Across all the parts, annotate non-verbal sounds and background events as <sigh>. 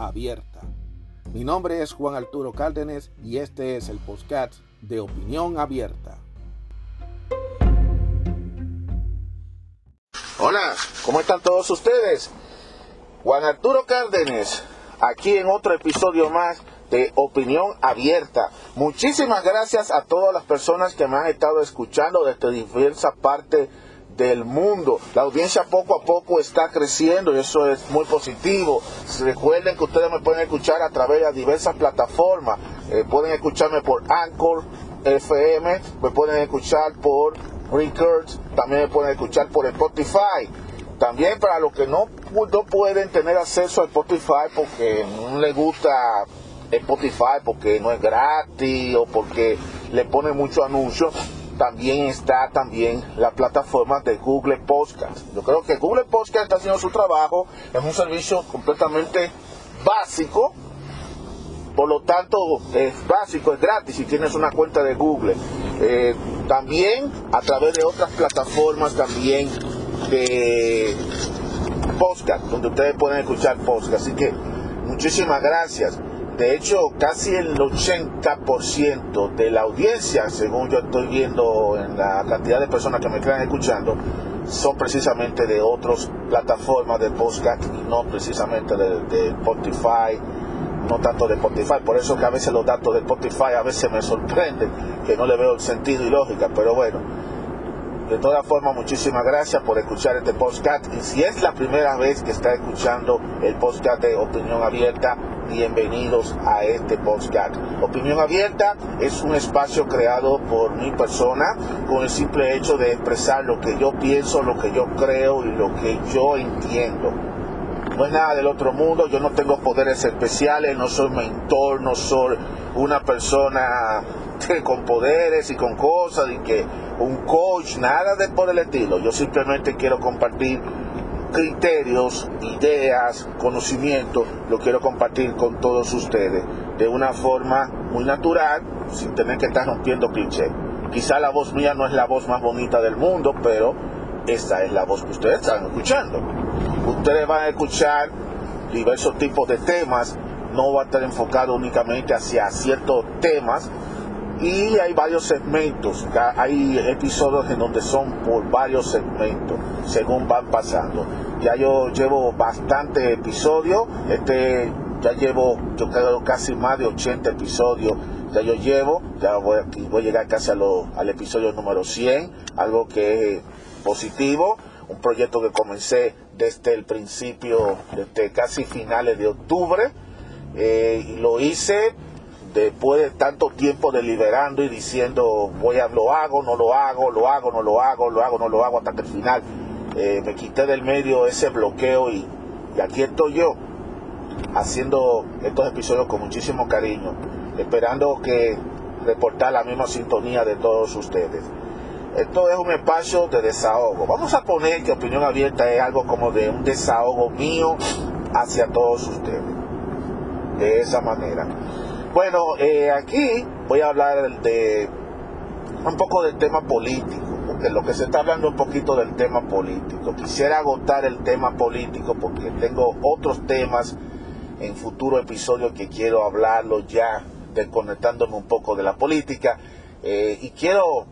abierta. Mi nombre es Juan Arturo Cárdenas y este es el podcast de Opinión Abierta. Hola, ¿cómo están todos ustedes? Juan Arturo Cárdenas, aquí en otro episodio más de Opinión Abierta. Muchísimas gracias a todas las personas que me han estado escuchando desde diversas partes del mundo. La audiencia poco a poco está creciendo y eso es muy positivo. Recuerden que ustedes me pueden escuchar a través de diversas plataformas. Eh, pueden escucharme por Anchor FM, me pueden escuchar por Records, también me pueden escuchar por Spotify. También para los que no, no pueden tener acceso a Spotify porque no les gusta Spotify porque no es gratis o porque le pone mucho anuncio, también está también la plataforma de Google Podcast. Yo creo que Google Podcast está haciendo su trabajo, es un servicio completamente básico, por lo tanto es básico, es gratis si tienes una cuenta de Google. Eh, también a través de otras plataformas también de podcast, donde ustedes pueden escuchar podcast. Así que muchísimas gracias. De hecho, casi el 80% de la audiencia, según yo estoy viendo en la cantidad de personas que me están escuchando, son precisamente de otras plataformas de podcast y no precisamente de, Spotify, no tanto de Spotify. Por eso que a veces los datos de Spotify a veces me sorprenden, que no le veo el sentido y lógica, pero bueno. De todas formas, muchísimas gracias por escuchar este podcast. Y si es la primera vez que está escuchando el podcast de Opinión Abierta, bienvenidos a este podcast. Opinión Abierta es un espacio creado por mi persona con el simple hecho de expresar lo que yo pienso, lo que yo creo y lo que yo entiendo. No es nada del otro mundo, yo no tengo poderes especiales, no soy mentor, no soy una persona <laughs> con poderes y con cosas y que un coach, nada de por el estilo. Yo simplemente quiero compartir criterios, ideas, conocimiento, lo quiero compartir con todos ustedes de una forma muy natural, sin tener que estar rompiendo cliché. Quizá la voz mía no es la voz más bonita del mundo, pero esta es la voz que ustedes están escuchando. Ustedes van a escuchar diversos tipos de temas, no va a estar enfocado únicamente hacia ciertos temas, y hay varios segmentos, hay episodios en donde son por varios segmentos, según van pasando. Ya yo llevo bastante episodios, este ya llevo yo creo casi más de 80 episodios, ya yo llevo, ya voy, voy a llegar casi al episodio número 100, algo que es positivo, un proyecto que comencé desde el principio, desde casi finales de octubre, eh, y lo hice después de tanto tiempo deliberando y diciendo voy a lo hago, no lo hago, lo hago, no lo hago, lo hago, no lo hago, hasta que al final eh, me quité del medio ese bloqueo y, aquí estoy yo haciendo estos episodios con muchísimo cariño, esperando que reportar la misma sintonía de todos ustedes. Esto es un espacio de desahogo. Vamos a poner que opinión abierta es algo como de un desahogo mío hacia todos ustedes. De esa manera. Bueno, eh, aquí voy a hablar de un poco del tema político, porque lo que se está hablando un poquito del tema político. Quisiera agotar el tema político porque tengo otros temas en futuro episodio que quiero hablarlo ya, desconectándome un poco de la política. Eh, y quiero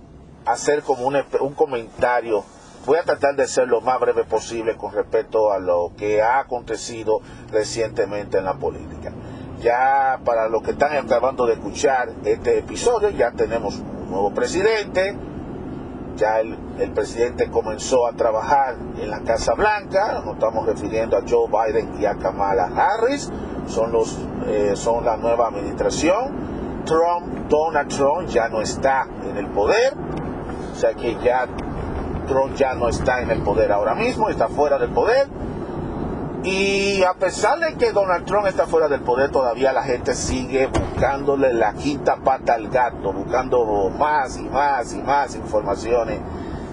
hacer como un, un comentario voy a tratar de ser lo más breve posible con respecto a lo que ha acontecido recientemente en la política. Ya para los que están acabando de escuchar este episodio, ya tenemos un nuevo presidente. Ya el, presidente comenzó a trabajar en la Casa Blanca. Nos estamos refiriendo a Joe Biden y a Kamala Harris. Son, los, eh, son la nueva administración. Trump, Donald Trump ya no está en el poder. O sea que ya Trump ya no está en el poder ahora mismo, está fuera del poder Y a pesar de que Donald Trump está fuera del poder, todavía la gente sigue buscándole la quinta pata al gato, buscando más y más y más informaciones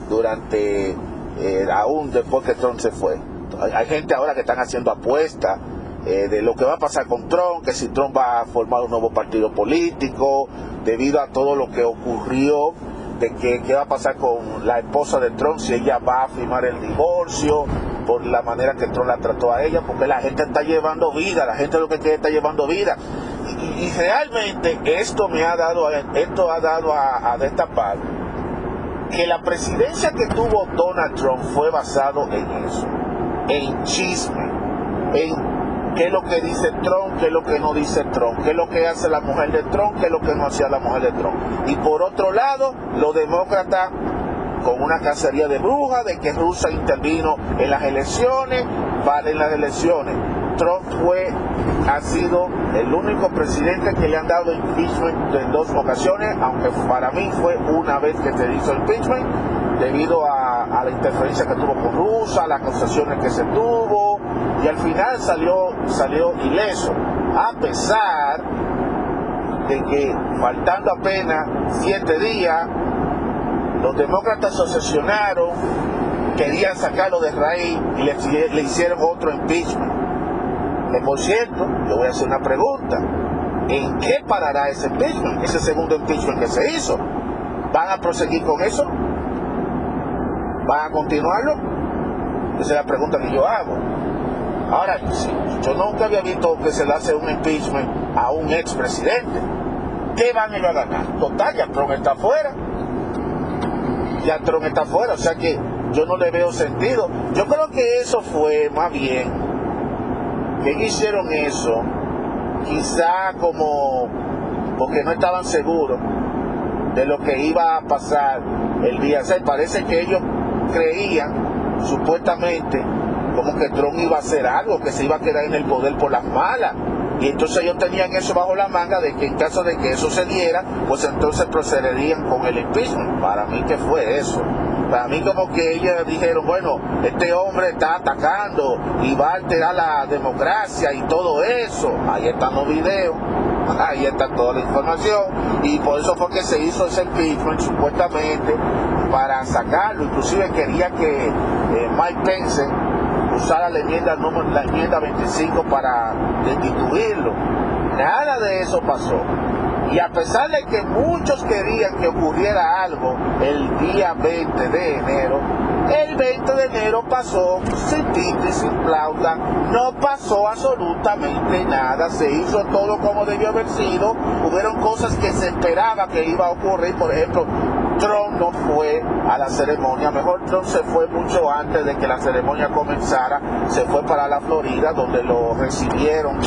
durante, eh, aún después que Trump se fue. Hay, gente ahora que están haciendo apuestas eh, de lo que va a pasar con Trump, que si Trump va a formar un nuevo partido político, debido a todo lo que ocurrió de que qué va a pasar con la esposa de Trump, si ella va a firmar el divorcio, por la manera que Trump la trató a ella, porque la gente está llevando vida, la gente lo que quiere está llevando vida. Y, realmente esto me ha dado, esto ha dado a, destapar que la presidencia que tuvo Donald Trump fue basado en eso, en chisme, en qué es lo que dice Trump, qué es lo que no dice Trump, qué es lo que hace la mujer de Trump, qué es lo que no hacía la mujer de Trump. Y por otro lado, los demócratas con una cacería de brujas, de que Rusia intervino en las elecciones, para en las elecciones. Trump fue, ha sido el único presidente que le han dado impeachment en dos ocasiones, aunque para mí fue una vez que se hizo impeachment, debido a, a la interferencia que tuvo con Rusia, las acusaciones que se tuvo, y al final salió, salió ileso, a pesar de que faltando apenas siete días, los demócratas se obsesionaron, querían sacarlo de raíz y le, hicieron otro impeachment. Que por cierto, le voy a hacer una pregunta. ¿En qué parará ese impeachment, ese segundo impeachment que se hizo? ¿Van a proseguir con eso? ¿Van a continuarlo? Esa es la pregunta que yo hago. Ahora, yo nunca había visto que se le hace un impeachment a un expresidente. ¿Qué van a ganar? Total, ya Trump está afuera. Ya Trump está afuera, o sea que yo no le veo sentido. Yo creo que eso fue más bien que hicieron eso, quizá como porque no estaban seguros de lo que iba a pasar el día 6. Parece que ellos creían, supuestamente, como que Trump iba a hacer algo, que se iba a quedar en el poder por las malas. Y entonces ellos tenían eso bajo la manga de que en caso de que eso se diera, pues entonces procederían con el impeachment. Para mí que fue eso. Para mí como que ellos dijeron, bueno, este hombre está atacando y va a alterar la democracia y todo eso. Ahí están los videos, <laughs> ahí está toda la información. Y por eso fue que se hizo ese impeachment supuestamente para sacarlo. Inclusive quería que eh, Mike Pence usara la enmienda, la enmienda 25 para destituirlo. Nada de eso pasó. Y a pesar de que muchos querían que ocurriera algo el día 20 de enero, el 20 de enero pasó sin tinte, sin flauta, no pasó absolutamente nada, se hizo todo como debió haber sido, hubieron cosas que se esperaba que iba a ocurrir, por ejemplo, Trump no fue a la ceremonia, mejor Trump se fue mucho antes de que la ceremonia comenzara, se fue para la Florida donde lo recibieron,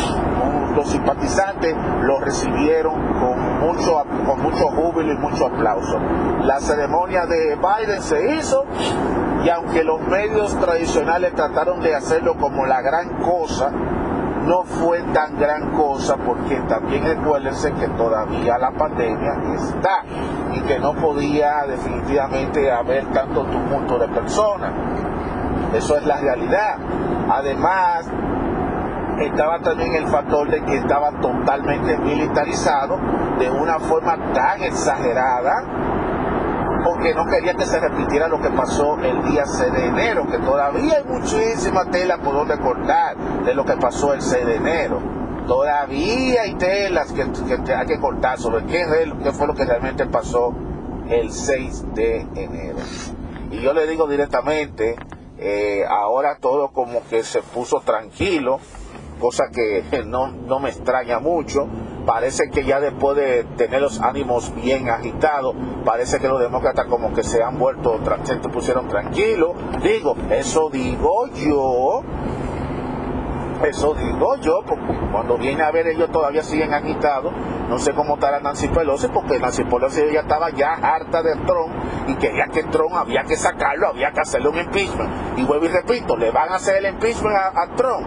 los simpatizantes lo recibieron con mucho, con mucho júbilo y mucho aplauso. La ceremonia de Biden se hizo y aunque los medios tradicionales trataron de hacerlo como la gran cosa, no fue tan gran cosa porque también recuérdense que todavía la pandemia está y que no podía definitivamente haber tanto tumulto de personas. Eso es la realidad. Además, estaba también el factor de que estaba totalmente militarizado de una forma tan exagerada porque no quería que se repitiera lo que pasó el día 6 de enero, que todavía hay muchísima tela por donde cortar de lo que pasó el 6 de enero. Todavía hay telas que, hay que cortar sobre qué, qué fue lo que realmente pasó el 6 de enero. Y yo le digo directamente, eh, ahora todo como que se puso tranquilo, cosa que <laughs> no, no me extraña mucho, parece que ya después de tener los ánimos bien agitados, parece que los demócratas como que se han vuelto, se pusieron tranquilos. Digo, eso digo yo, eso digo yo, porque cuando viene a ver ellos todavía siguen agitados. No sé cómo estará Nancy Pelosi, porque Nancy Pelosi ya estaba ya harta de Trump y quería que Trump había que sacarlo, había que hacerle un impeachment. Y vuelvo y repito, le van a hacer el impeachment a, a Trump.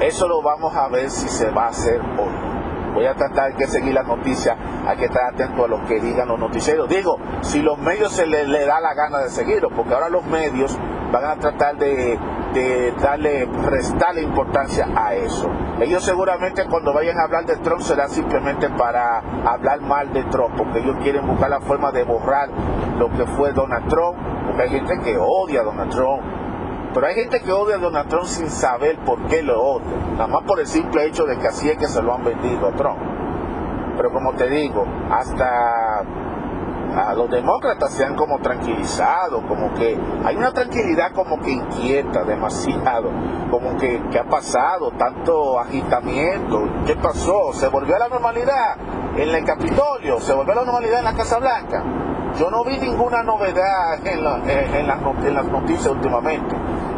Eso lo vamos a ver si se va a hacer o no voy a tratar de seguir la noticia, hay que estar atento a lo que digan los noticieros. Digo, si los medios se les le da la gana de seguirlo, porque ahora los medios van a tratar de, de darle, restarle importancia a eso. Ellos seguramente cuando vayan a hablar de Trump será simplemente para hablar mal de Trump, porque ellos quieren buscar la forma de borrar lo que fue Donald Trump, porque hay gente que odia a Donald Trump, pero hay gente que odia a Donald Trump sin saber por qué lo odia, nada más por el simple hecho de que así es que se lo han vendido a Trump. Pero como te digo, hasta a los demócratas se han como tranquilizado, como que hay una tranquilidad como que inquieta demasiado, como que, que ha pasado tanto agitamiento, ¿qué pasó? ¿Se volvió a la normalidad en el Capitolio? ¿Se volvió a la normalidad en la Casa Blanca? Yo no vi ninguna novedad en, las, en las noticias últimamente.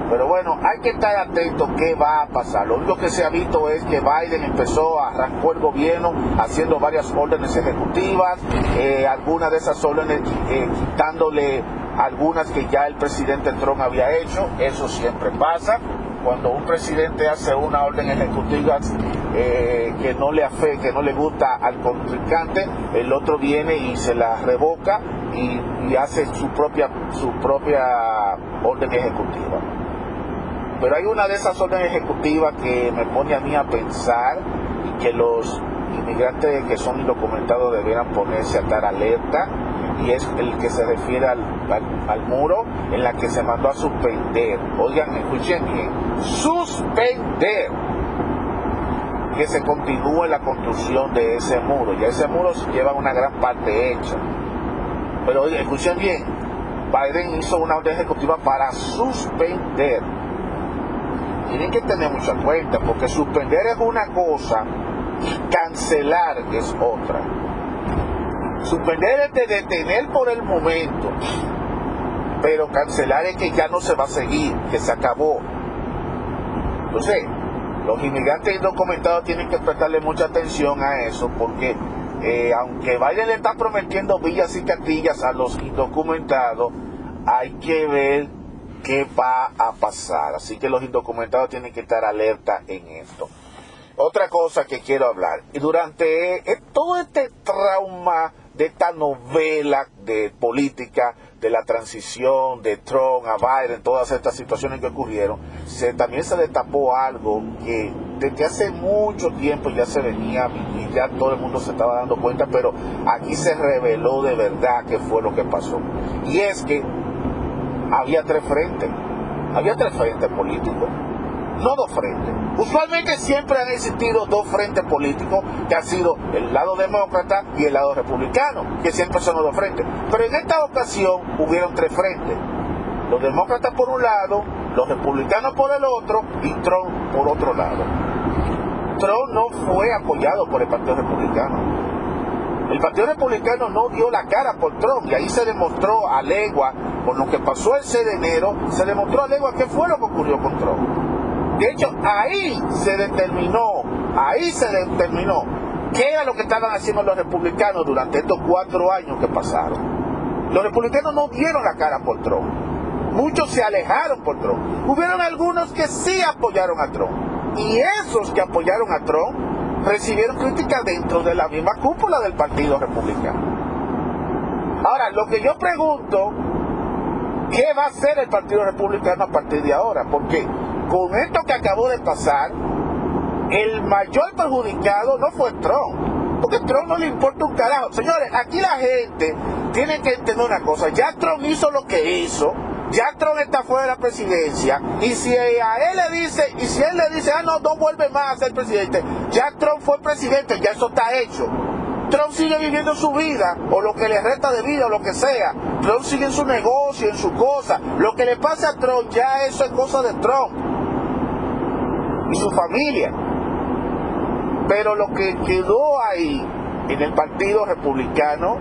Pero bueno, hay que estar atento qué va a pasar. Lo único que se ha visto es que Biden empezó a arrancar el gobierno haciendo varias órdenes ejecutivas, eh, algunas de esas órdenes eh, quitándole algunas que ya el presidente Trump había hecho. Eso siempre pasa. Cuando un presidente hace una orden ejecutiva eh, que no le afe, que no le gusta al contrincante, el otro viene y se la revoca y, hace su propia, su propia orden ejecutiva. Pero hay una de esas órdenes ejecutivas que me pone a mí a pensar y que los inmigrantes que son indocumentados debieran ponerse a estar alerta y es el que se refiere al, al, muro en la que se mandó a suspender. Oigan, escuchen bien, suspender que se continúe la construcción de ese muro. Ya ese muro lleva una gran parte hecha. Pero oigan, escuchen bien, Biden hizo una orden ejecutiva para suspender tienen que tener mucha cuenta, porque suspender es una cosa y cancelar es otra. Suspender es de detener por el momento, pero cancelar es que ya no se va a seguir, que se acabó. Entonces, los inmigrantes indocumentados tienen que prestarle mucha atención a eso, porque eh, aunque Biden le está prometiendo villas y castillas a los indocumentados, hay que ver qué va a pasar. Así que los indocumentados tienen que estar alerta en esto. Otra cosa que quiero hablar, durante eh, todo este trauma de esta novela de política, de la transición de Trump a Biden, todas estas situaciones que ocurrieron, se, también se destapó algo que desde hace mucho tiempo ya se venía y ya todo el mundo se estaba dando cuenta, pero aquí se reveló de verdad qué fue lo que pasó. Y es que había tres frentes. Había tres frentes políticos, no dos frentes. Usualmente siempre han existido dos frentes políticos que han sido el lado demócrata y el lado republicano, que siempre son los dos frentes. Pero en esta ocasión hubieron tres frentes. Los demócratas por un lado, los republicanos por el otro y Trump por otro lado. Trump no fue apoyado por el Partido Republicano. El Partido Republicano no dio la cara por Trump y ahí se demostró a legua, con lo que pasó el 6 de enero, se demostró a legua qué fue lo que ocurrió con Trump. De hecho, ahí se determinó, ahí se determinó qué era lo que estaban haciendo los republicanos durante estos cuatro años que pasaron. Los republicanos no dieron la cara por Trump. Muchos se alejaron por Trump. Hubieron algunos que sí apoyaron a Trump. Y esos que apoyaron a Trump recibieron críticas dentro de la misma cúpula del Partido Republicano. Ahora, lo que yo pregunto, ¿qué va a hacer el Partido Republicano a partir de ahora? Porque con esto que acabó de pasar, el mayor perjudicado no fue Trump, porque Trump no le importa un carajo. Señores, aquí la gente tiene que entender una cosa, ya Trump hizo lo que hizo, ya Trump está fuera de la presidencia y si a él le dice y si él le dice ah no no vuelve más a ser presidente ya Trump fue presidente ya eso está hecho. Trump sigue viviendo su vida o lo que le resta de vida o lo que sea. Trump sigue en su negocio en su cosa. Lo que le pasa a Trump ya eso es cosa de Trump y su familia pero lo que quedó ahí en el partido republicano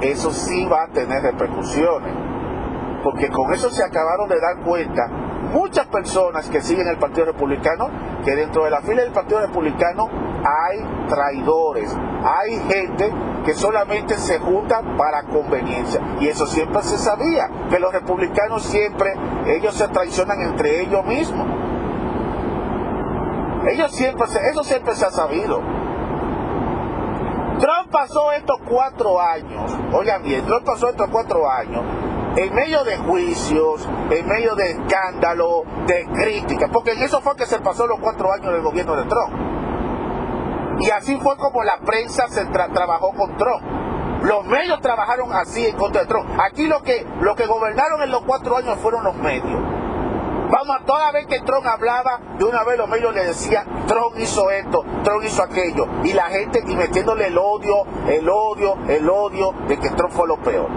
eso sí va a tener repercusiones porque con eso se acabaron de dar cuenta muchas personas que siguen el Partido Republicano, que dentro de la fila del Partido Republicano hay traidores, hay gente que solamente se junta para conveniencia. Y eso siempre se sabía, que los republicanos siempre, ellos se traicionan entre ellos mismos. Ellos siempre, eso siempre se ha sabido. Trump pasó estos cuatro años, oigan bien, Trump pasó estos cuatro años en medio de juicios, en medio de escándalo, de críticas, porque en eso fue que se pasó los cuatro años del gobierno de Trump. Y así fue como la prensa se trabajó con Trump. Los medios trabajaron así en contra de Trump. Aquí lo que, lo que gobernaron en los cuatro años fueron los medios. Vamos a toda vez que Trump hablaba, de una vez los medios le decían, Trump hizo esto, Trump hizo aquello. Y la gente y metiéndole el odio, el odio, el odio de que Trump fue lo peor.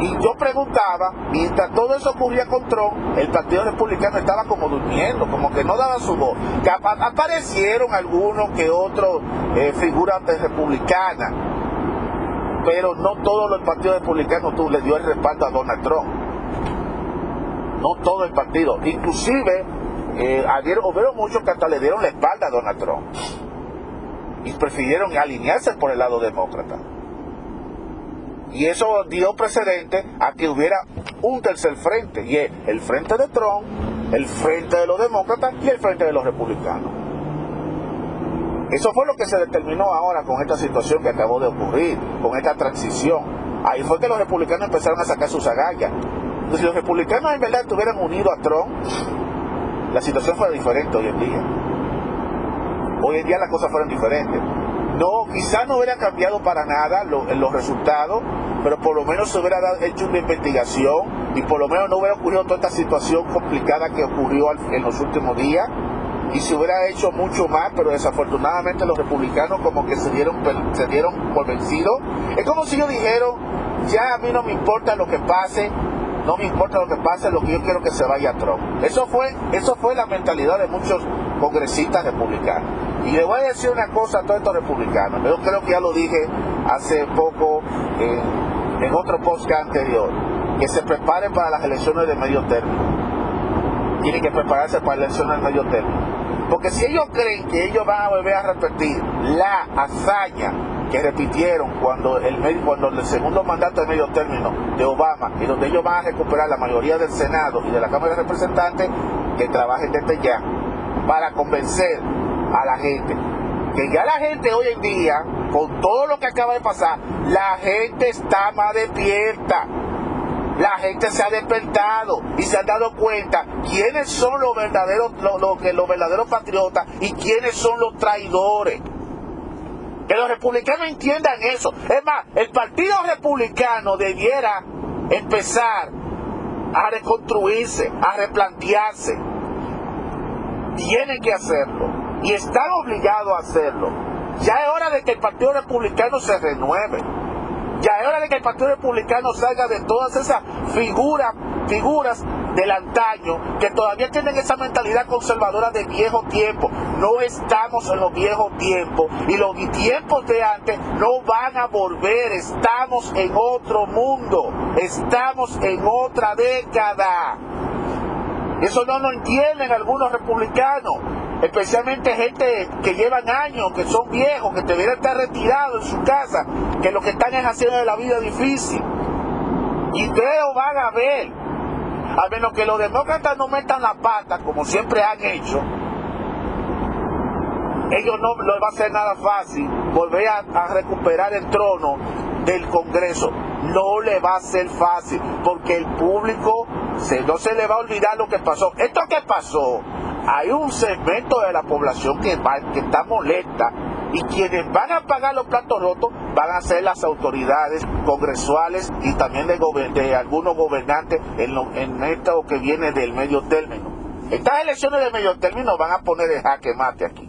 Y yo preguntaba, mientras todo eso ocurría con Trump, el Partido Republicano estaba como durmiendo, como que no daba su voz. Que aparecieron algunos que otros eh, figuras republicanas, pero no todo el Partido Republicano le dio el respaldo a Donald Trump. No todo el partido. Inclusive, eh, hubieron muchos que hasta le dieron la espalda a Donald Trump. Y prefirieron alinearse por el lado demócrata. Y eso dio precedente a que hubiera un tercer frente, y es el frente de Trump, el frente de los demócratas y el frente de los republicanos. Eso fue lo que se determinó ahora con esta situación que acabó de ocurrir, con esta transición. Ahí fue que los republicanos empezaron a sacar sus agallas. Si los republicanos en verdad estuvieran unidos a Trump, la situación fuera diferente hoy en día. Hoy en día las cosas fueron diferentes. No, quizás no hubiera cambiado para nada los resultados, pero por lo menos se hubiera hecho una investigación y por lo menos no hubiera ocurrido toda esta situación complicada que ocurrió en los últimos días y se hubiera hecho mucho más, pero desafortunadamente los republicanos como que se dieron, se dieron por vencidos. Es como si ellos dijeron, ya a mí no me importa lo que pase, no me importa lo que pase, lo que yo quiero que se vaya Trump. Eso fue, eso fue la mentalidad de muchos congresistas republicanos. Y le voy a decir una cosa a todos estos republicanos. Yo creo que ya lo dije hace poco en, otro podcast anterior. Que se preparen para las elecciones de medio término. Tienen que prepararse para las elecciones de medio término. Porque si ellos creen que ellos van a volver a repetir la hazaña que repitieron cuando el, cuando el segundo mandato de medio término de Obama, y donde ellos van a recuperar la mayoría del Senado y de la Cámara de Representantes, que trabajen desde ya para convencer a la gente. Que ya la gente hoy en día, con todo lo que acaba de pasar, la gente está más despierta. La gente se ha despertado y se ha dado cuenta quiénes son los verdaderos, los verdaderos patriotas y quiénes son los traidores. Que los republicanos entiendan eso. Es más, el Partido Republicano debiera empezar a reconstruirse, a replantearse. Tiene que hacerlo y están obligados a hacerlo. Ya es hora de que el Partido Republicano se renueve. Ya es hora de que el Partido Republicano salga de todas esas figuras, figuras del antaño que todavía tienen esa mentalidad conservadora de viejo tiempo. No estamos en los viejos tiempos y los tiempos de antes no van a volver. Estamos en otro mundo. Estamos en otra década. Eso no lo entienden algunos republicanos especialmente gente que llevan años, que son viejos, que deberían estar retirados en su casa, que lo que están es haciendo la vida difícil. Y lo van a ver, a menos que los demócratas no metan la pata, como siempre han hecho, ellos no les va a ser nada fácil volver a, recuperar el trono del Congreso. No le va a ser fácil, porque el público no se le va a olvidar lo que pasó. Esto que pasó hay un segmento de la población que, que está molesta y quienes van a pagar los platos rotos van a ser las autoridades congresuales y también de, algunos gobernantes en, en esto que viene del medio término. Estas elecciones de medio término van a poner el jaque mate aquí.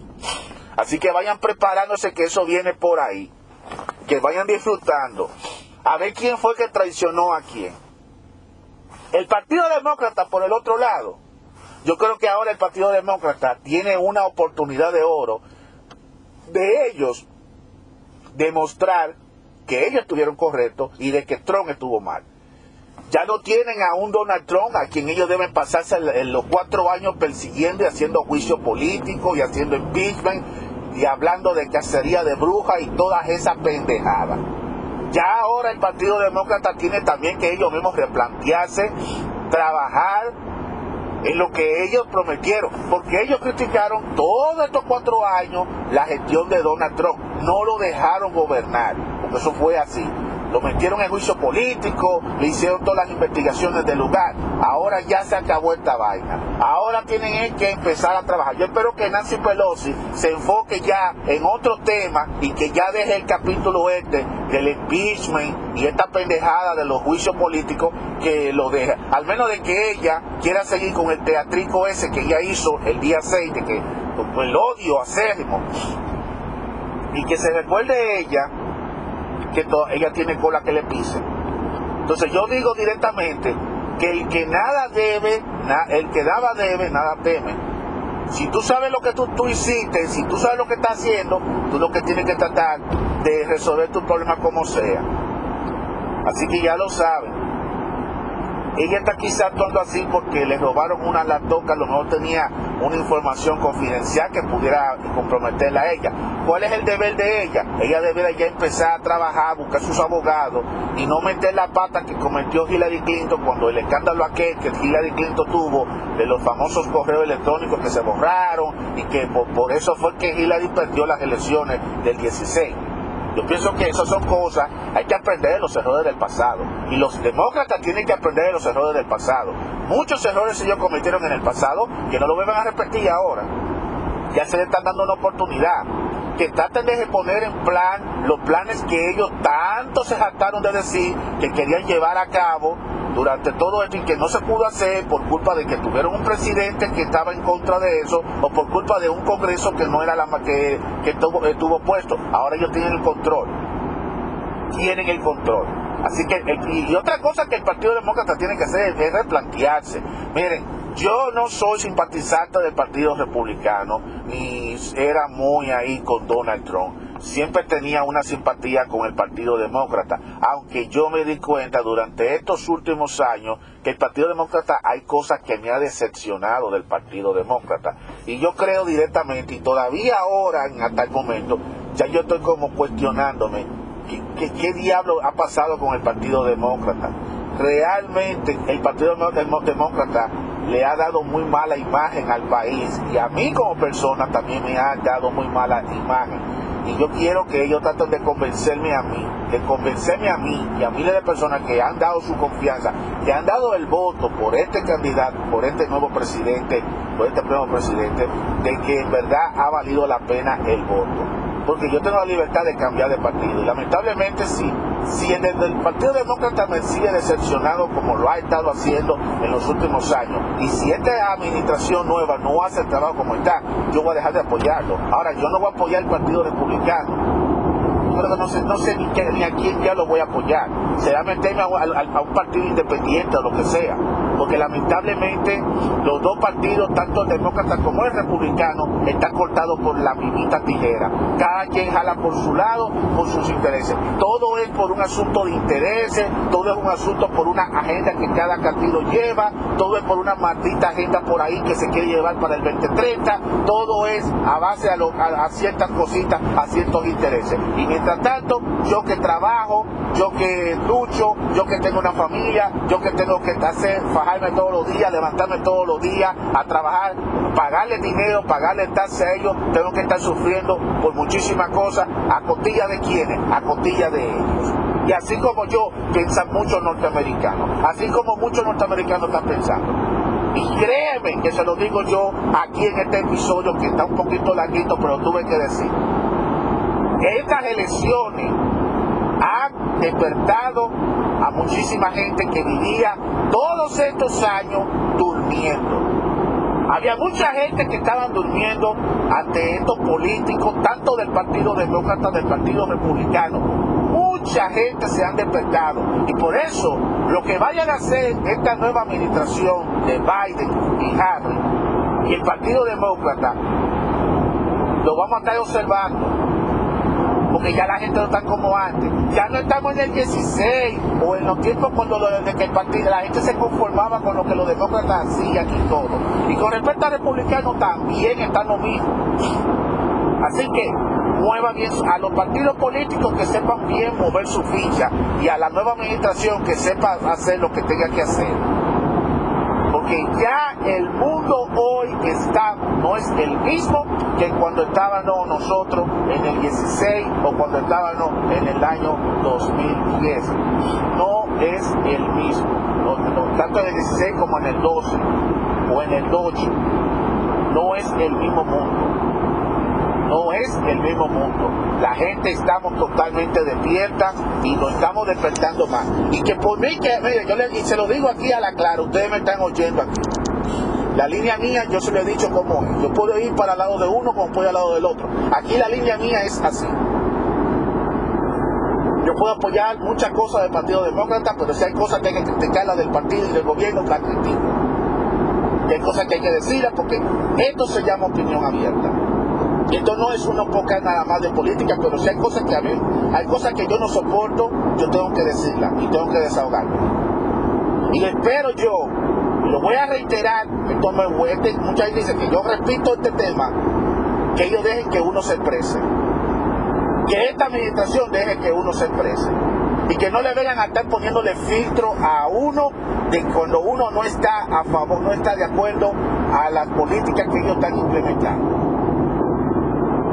Así que vayan preparándose que eso viene por ahí. Que vayan disfrutando. A ver quién fue que traicionó a quién. El Partido Demócrata, por el otro lado, yo creo que ahora el Partido Demócrata tiene una oportunidad de oro de ellos demostrar que ellos estuvieron correctos y de que Trump estuvo mal. Ya no tienen a un Donald Trump a quien ellos deben pasarse los cuatro años persiguiendo y haciendo juicio político y haciendo impeachment y hablando de cacería de brujas y todas esas pendejadas. Ya ahora el Partido Demócrata tiene también que ellos mismos replantearse, trabajar en lo que ellos prometieron, porque ellos criticaron todos estos cuatro años la gestión de Donald Trump, no lo dejaron gobernar, porque eso fue así, lo metieron en juicio político, le hicieron todas las investigaciones del lugar. Ahora ya se acabó esta vaina. Ahora tienen que empezar a trabajar. Yo espero que Nancy Pelosi se enfoque ya en otro tema y que ya deje el capítulo este del impeachment y esta pendejada de los juicios políticos que lo deja. Al menos de que ella quiera seguir con el teatrico ese que ella hizo el día 6, de que el odio acérrimo. Y que se recuerde ella que ella tiene cola que le pise. Entonces yo digo directamente que el que nada debe, el que daba debe, nada teme. Si tú sabes lo que tú, tú, hiciste, si tú sabes lo que estás haciendo, tú lo que tienes que tratar de resolver tu problema como sea. Así que ya lo saben. Ella está quizá actuando así porque le robaron una que a lo mejor tenía una información confidencial que pudiera comprometerla a ella. ¿Cuál es el deber de ella? Ella debería ya empezar a trabajar, buscar sus abogados y no meter la pata que cometió Hillary Clinton cuando el escándalo aquel que Hillary Clinton tuvo de los famosos correos electrónicos que se borraron y que por, por eso fue que Hillary perdió las elecciones del 16. Yo pienso que esas son cosas, hay que aprender de los errores del pasado. Y los demócratas tienen que aprender de los errores del pasado. Muchos errores ellos cometieron en el pasado que no lo vuelvan a repetir ahora. Ya se le están dando una oportunidad. Que traten de poner en plan los planes que ellos tanto se jactaron de decir que querían llevar a cabo durante todo esto y que no se pudo hacer por culpa de que tuvieron un presidente que estaba en contra de eso o por culpa de un Congreso que no era la que, que estuvo, puesto. Ahora ellos tienen el control. Tienen el control. Así que, y otra cosa que el Partido Demócrata tiene que hacer es replantearse. Miren, yo no soy simpatizante del Partido Republicano, ni era muy ahí con Donald Trump. Siempre tenía una simpatía con el Partido Demócrata, aunque yo me di cuenta durante estos últimos años que el Partido Demócrata hay cosas que me ha decepcionado del Partido Demócrata. Y yo creo directamente, y todavía ahora, hasta el momento, ya yo estoy como cuestionándome, ¿qué, qué diablo ha pasado con el Partido Demócrata? Realmente el Partido Demócrata le ha dado muy mala imagen al país y a mí como persona también me ha dado muy mala imagen. Y yo quiero que ellos traten de convencerme a mí, de convencerme a mí y a miles de personas que han dado su confianza, que han dado el voto por este candidato, por este nuevo presidente, por este nuevo presidente, de que en verdad ha valido la pena el voto porque yo tengo la libertad de cambiar de partido. Y lamentablemente si, si el, Partido Demócrata me sigue decepcionado como lo ha estado haciendo en los últimos años, y si esta administración nueva no hace el trabajo como está, yo voy a dejar de apoyarlo. Ahora, yo no voy a apoyar el Partido Republicano no sé, no sé ni, a quién ya lo voy a apoyar. Será meterme a, un partido independiente o lo que sea. Porque lamentablemente los dos partidos, tanto el demócrata como el republicano, están cortados por la mismita tijera. Cada quien jala por su lado, por sus intereses. Todo es por un asunto de intereses, todo es un asunto por una agenda que cada partido lleva, todo es por una maldita agenda por ahí que se quiere llevar para el 2030, todo es a base a, ciertas cositas, a ciertos intereses. Y mientras tanto, yo que trabajo, yo que lucho, yo que tengo una familia, yo que tengo que hacer, fajarme todos los días, levantarme todos los días a trabajar, pagarle dinero, pagarle taxes a ellos, tengo que estar sufriendo por muchísimas cosas, a costilla de quienes, a costilla de ellos. Y así como yo, piensan muchos norteamericanos, así como muchos norteamericanos están pensando. Y créeme que se lo digo yo aquí en este episodio que está un poquito larguito, pero tuve que decir estas elecciones han despertado a muchísima gente que vivía todos estos años durmiendo. Había mucha gente que estaban durmiendo ante estos políticos, tanto del Partido Demócrata, del Partido Republicano. Mucha gente se han despertado. Y por eso, lo que vayan a hacer esta nueva administración de Biden y Harry y el Partido Demócrata, lo vamos a estar observando ya la gente no está como antes. Ya no estamos en el 16 o en los tiempos cuando lo, de que el partido, la gente se conformaba con lo que los demócratas hacían y todo. Y con respecto a republicanos también están lo mismo. Así que muevan bien a los partidos políticos que sepan bien mover su ficha y a la nueva administración que sepa hacer lo que tenga que hacer. Porque ya el mundo hoy está no es el mismo que cuando estábamos nosotros en el 16 o cuando estábamos en el año 2010. No es el mismo, tanto en el 16 como en el 12 o en el 8. No es el mismo mundo no es el mismo mundo. La gente estamos totalmente despierta y nos estamos despertando más. Y que por mí, que, mire, yo le, y se lo digo aquí a la clara, ustedes me están oyendo aquí. La línea mía, yo se lo he dicho como Yo puedo ir para el lado de uno como puedo al lado del otro. Aquí la línea mía es así. Yo puedo apoyar muchas cosas del Partido Demócrata, pero si hay cosas que hay que criticarlas del partido y del gobierno, la critico. Hay cosas que hay que decirlas porque esto se llama opinión abierta. Y esto no es una poca nada más de política, pero si hay cosas que hay cosas que yo no soporto, yo tengo que decirlas y tengo que desahogarme. Y espero yo lo voy a reiterar, este, mucha gente dice que yo repito este tema, que ellos dejen que uno se exprese. Que esta administración deje que uno se exprese. Y que no le vengan a estar poniéndole filtro a uno de cuando uno no está a favor, no está de acuerdo a las políticas que ellos están implementando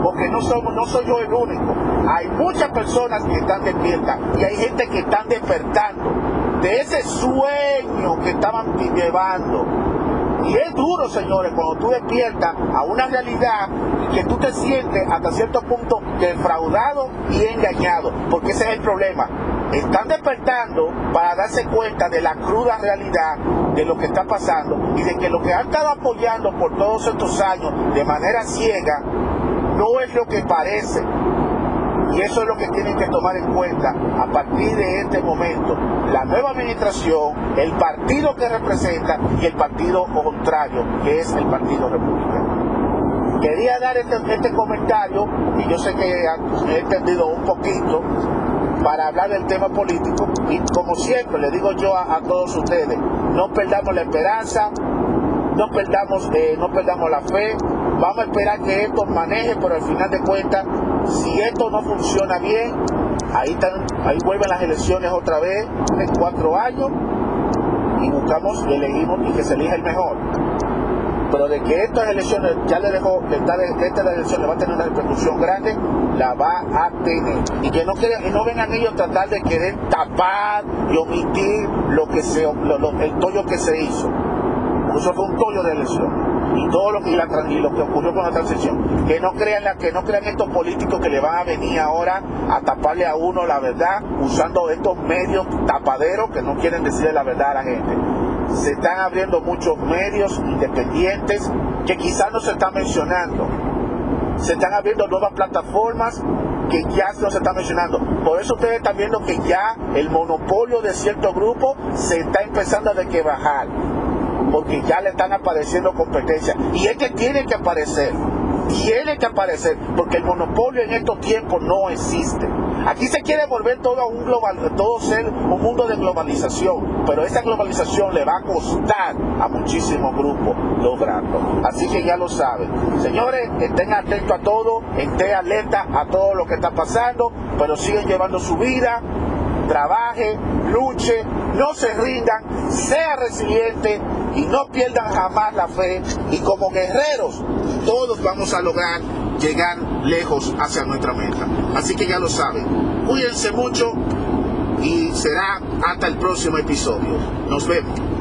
porque no somos, no soy yo el único. Hay muchas personas que están despiertas y hay gente que están despertando de ese sueño que estaban llevando. Y es duro, señores, cuando tú despiertas a una realidad que tú te sientes hasta cierto punto defraudado y engañado, porque ese es el problema. Están despertando para darse cuenta de la cruda realidad de lo que está pasando y de que lo que han estado apoyando por todos estos años de manera ciega no es lo que parece. Y eso es lo que tienen que tomar en cuenta a partir de este momento. La nueva administración, el partido que representa y el partido contrario, que es el Partido Republicano. Quería dar este, este comentario, y yo sé que he entendido un poquito, para hablar del tema político. Y como siempre le digo yo a, todos ustedes, no perdamos la esperanza, no perdamos, eh, no perdamos la fe, vamos a esperar que esto maneje, pero al final de cuentas si esto no funciona bien, ahí, están, ahí vuelven las elecciones otra vez en cuatro años y buscamos y elegimos y que se elija el mejor. Pero de que estas elecciones ya le dejó, esta, esta elección va a tener una repercusión grande, la va a tener. Y que no, no vengan ellos tratar de querer tapar y omitir lo que se, el tollo que se hizo. Eso fue un tollo de elección y todo lo que, lo que ocurrió con la transición. Que no crean la, que no crean estos políticos que le van a venir ahora a taparle a uno la verdad usando estos medios tapaderos que no quieren decirle la verdad a la gente. Se están abriendo muchos medios independientes que quizás no se están mencionando. Se están abriendo nuevas plataformas que ya no se están mencionando. Por eso ustedes están viendo que ya el monopolio de cierto grupo se está empezando a bajar porque ya le están apareciendo competencia. Y es que tiene que aparecer, tiene que aparecer, porque el monopolio en estos tiempos no existe. Aquí se quiere volver todo a un global, todo ser un mundo de globalización, pero esa globalización le va a costar a muchísimos grupos lograrlo. Así que ya lo saben. Señores, estén atentos a todo, estén alerta a todo lo que está pasando, pero siguen llevando su vida, trabaje, luche, no se rindan, sea resiliente y no pierdan jamás la fe. Y como guerreros, todos vamos a lograr llegar lejos hacia nuestra meta. Así que ya lo saben. Cuídense mucho y será hasta el próximo episodio. Nos vemos.